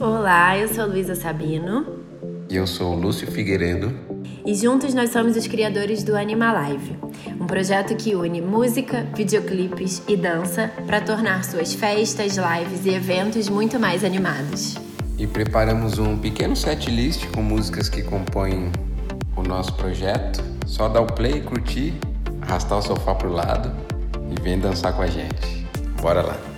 Olá, eu sou Luísa Sabino. E eu sou Lúcio Figueiredo. E juntos nós somos os criadores do Anima Live, um projeto que une música, videoclipes e dança para tornar suas festas, lives e eventos muito mais animados. E preparamos um pequeno set list com músicas que compõem o nosso projeto. Só dar o play, curtir, arrastar o sofá pro lado e vem dançar com a gente. Bora lá!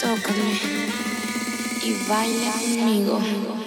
Tócame y baila conmigo.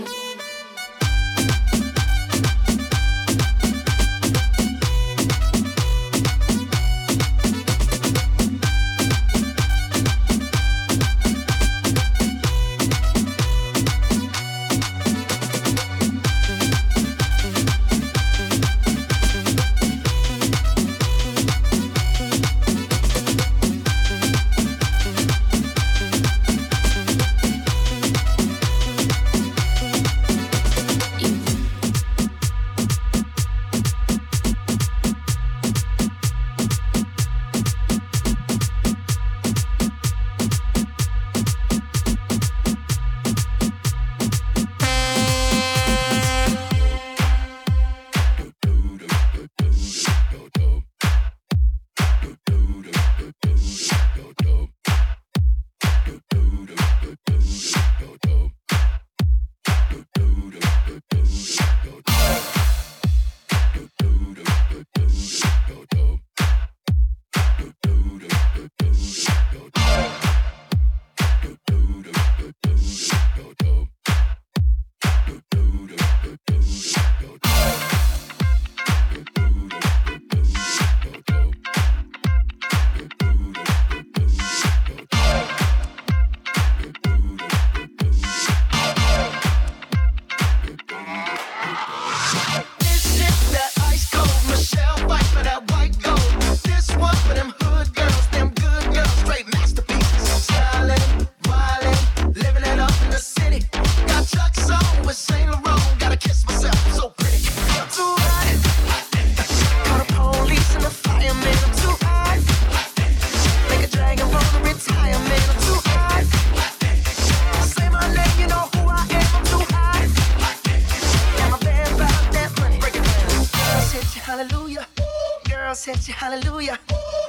your hallelujah.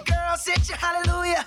Girl, sit your hallelujah.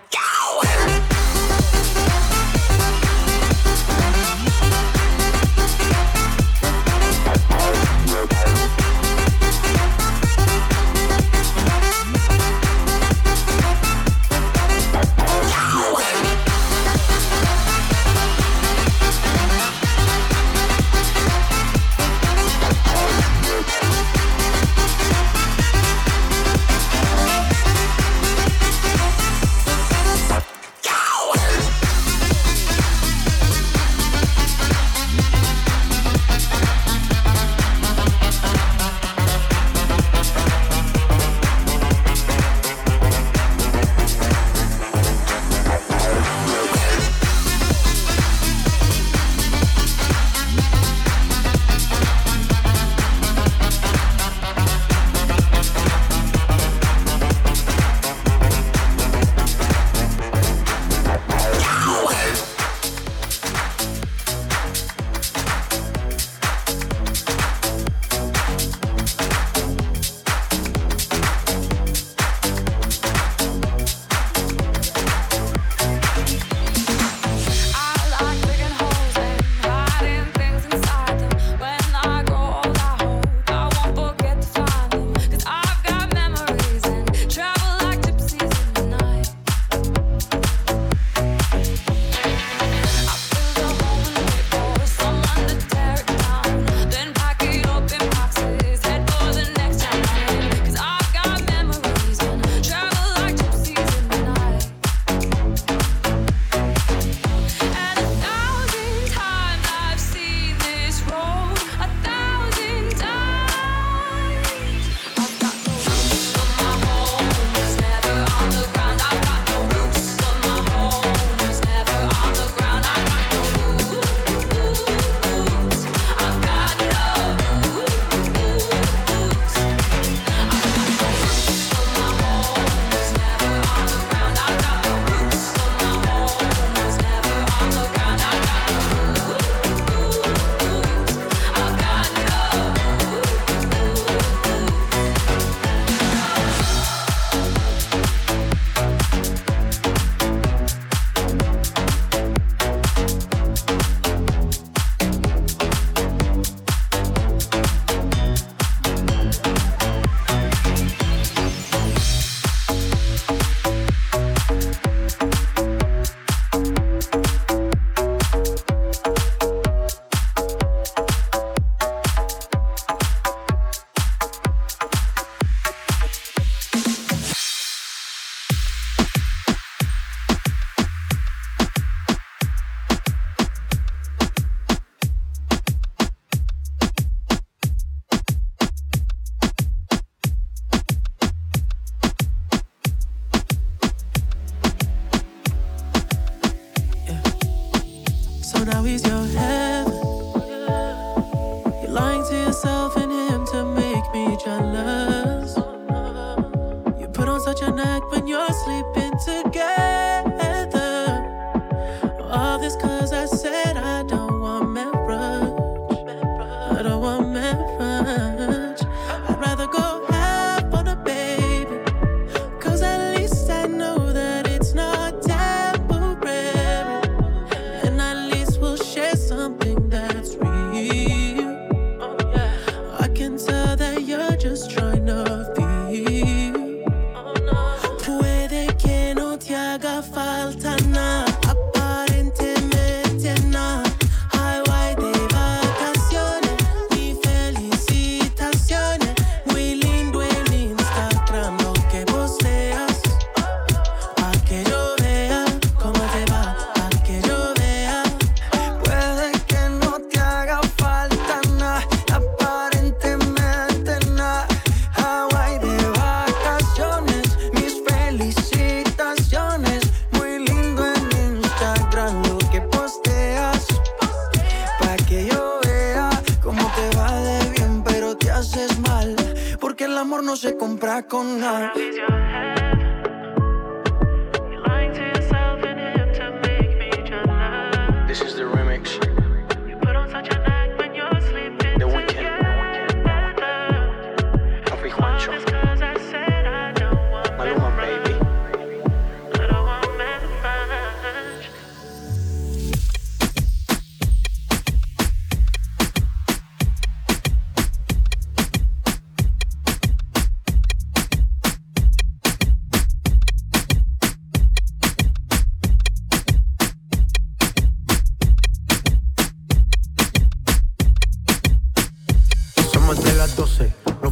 to yourself and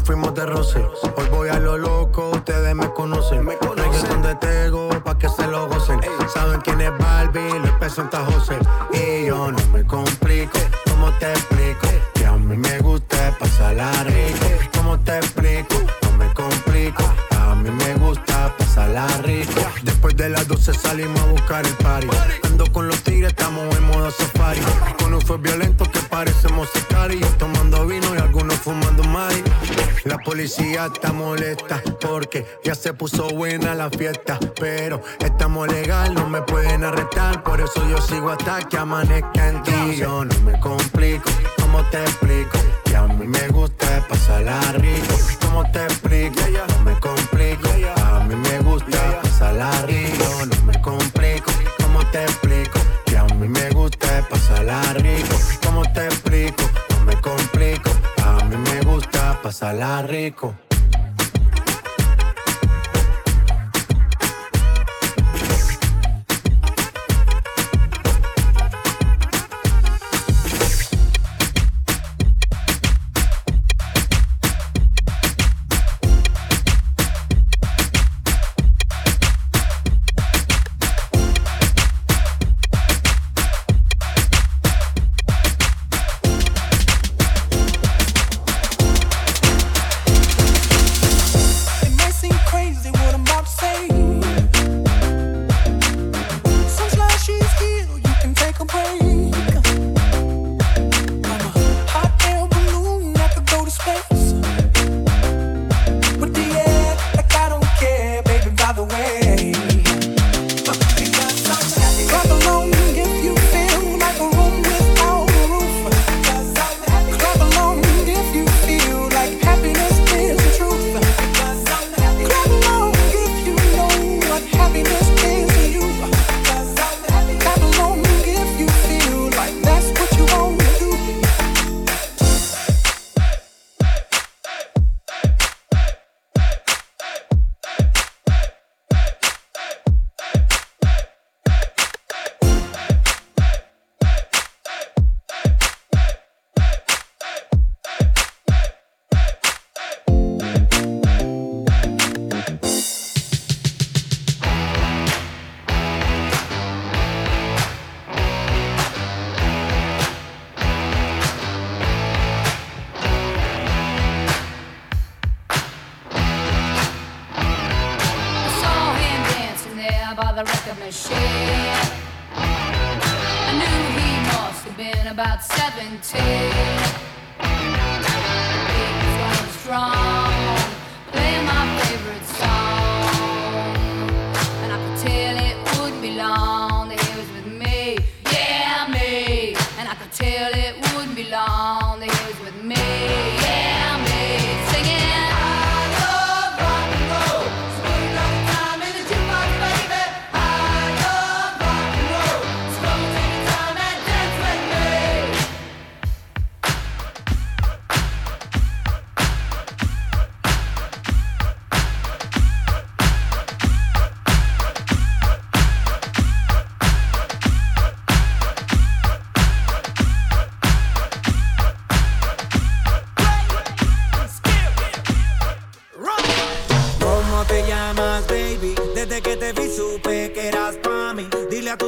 fuimos de roce. Hoy voy a lo loco, ustedes me conocen. Me conocen. donde tengo pa' que se lo gocen. Saben quién es Barbie, lo presenta José. Y yo no me complico, ¿cómo te explico? Que a mí me gusta pasar la rico. ¿Cómo te? 12 salimos a buscar el party. Ando con los tigres, estamos en modo safari. Con un fue violento que parecemos sicarios. Tomando vino y algunos fumando mari. La policía está molesta porque ya se puso buena la fiesta. Pero estamos legal, no me pueden arrestar. Por eso yo sigo hasta que amanezca en ti. Yo no me complico, ¿cómo te explico? Que a mí me gusta pasarla rico. ¿Cómo te explico? No me complico, a mí me gusta pasarla rico. pasarla rico. about 17.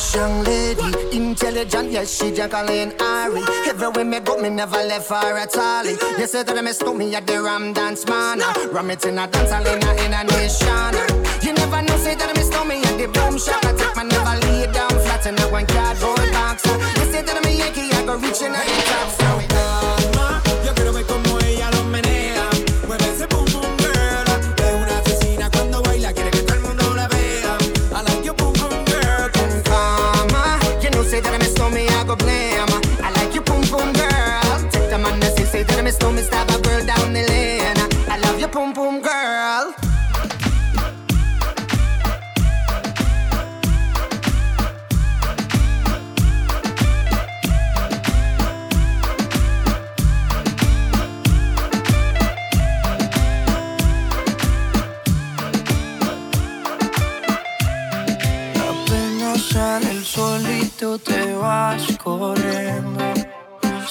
nice young lady, intelligent, yes, she juggling Ari. Everywhere me go, me never left her at all. You said that I stole me at the Ram Dance Man. Ram it in a dance, I in a, in a nation. You never know, say that I stole me at the Boom Shop. I take my never lay down flat in a one cardboard box. You said that I'm a Yankee, I go reaching out the top.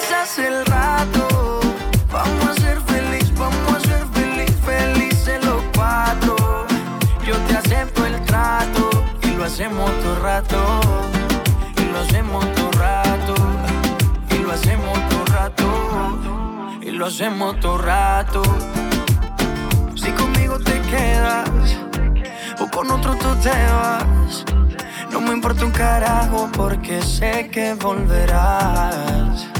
pasas el rato. Vamos a ser feliz, vamos a ser feliz, feliz en los cuatro. Yo te acepto el trato y lo hacemos todo rato. Y lo hacemos todo rato. Y lo hacemos todo rato. Y lo hacemos todo rato. Si conmigo te quedas o con otro tú te vas. No me importa un carajo porque sé que volverás.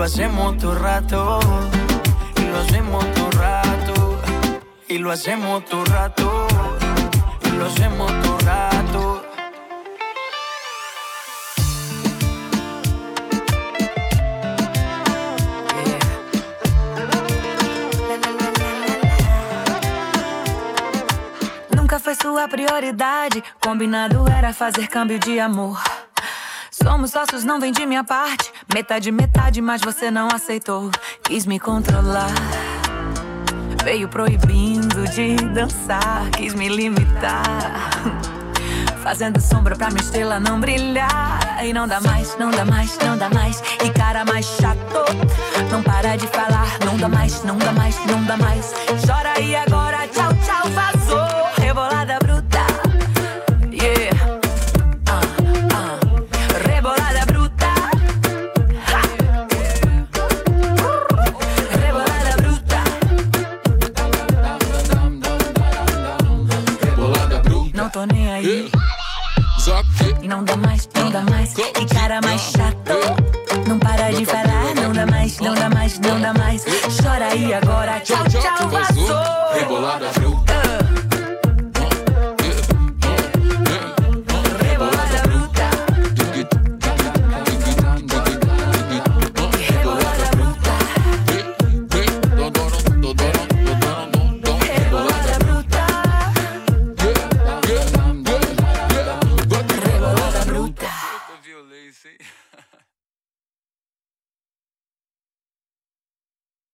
lo hacemos todo rato, y lo hacemos todo rato, y lo hacemos todo rato, y lo hacemos todo rato. Nunca Foi sua prioridade, combinado era fazer câmbio de amor. Somos sócios, não vem de minha parte. Metade, metade, mas você não aceitou. Quis me controlar. Veio proibindo de dançar. Quis me limitar. Fazendo sombra pra minha estrela não brilhar. E não dá mais, não dá mais, não dá mais. E cara mais chato. Não para de falar. Não dá mais, não dá mais, não dá mais. Chora e agora, tchau, tchau, vazou.